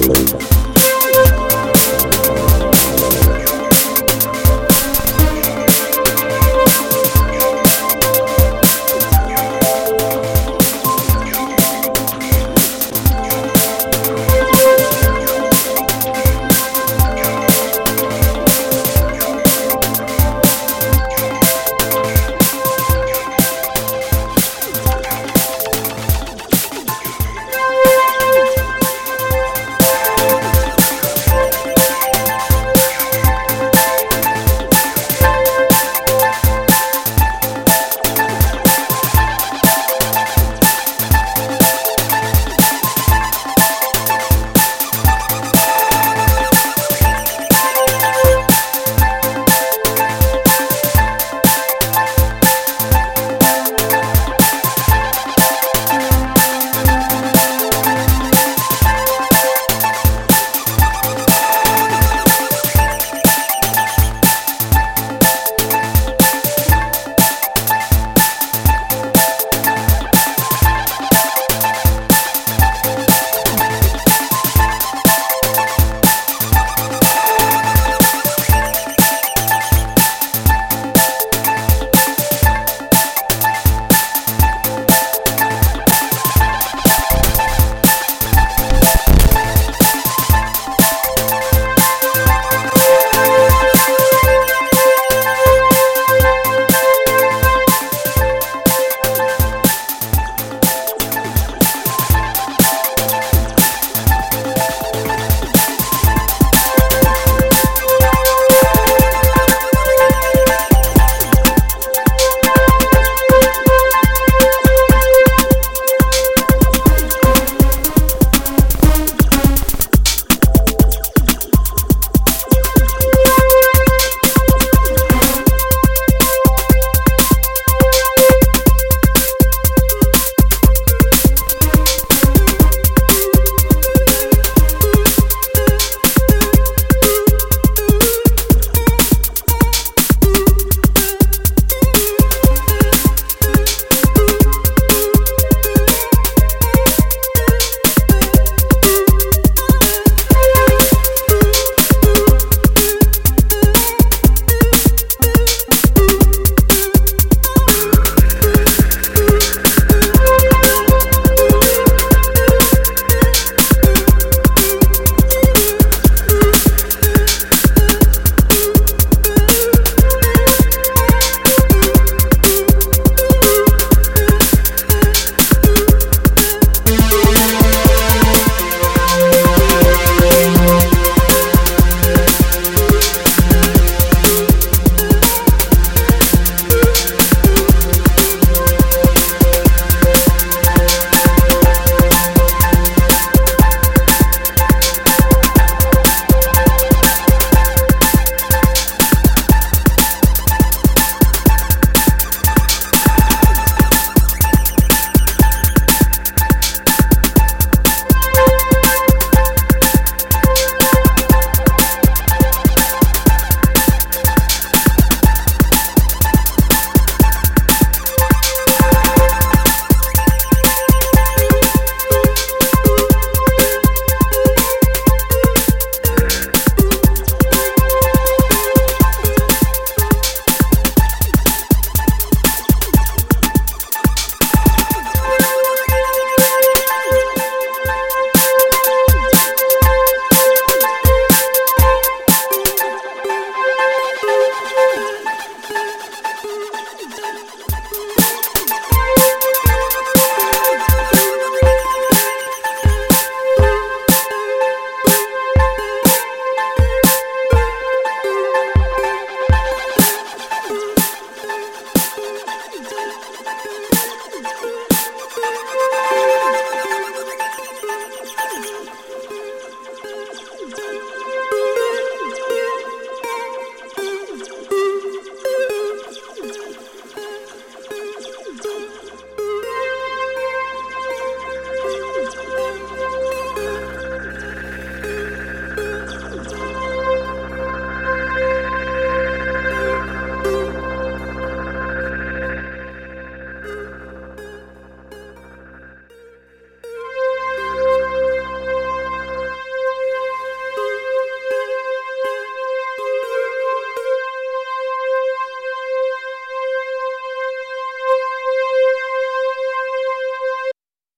believer.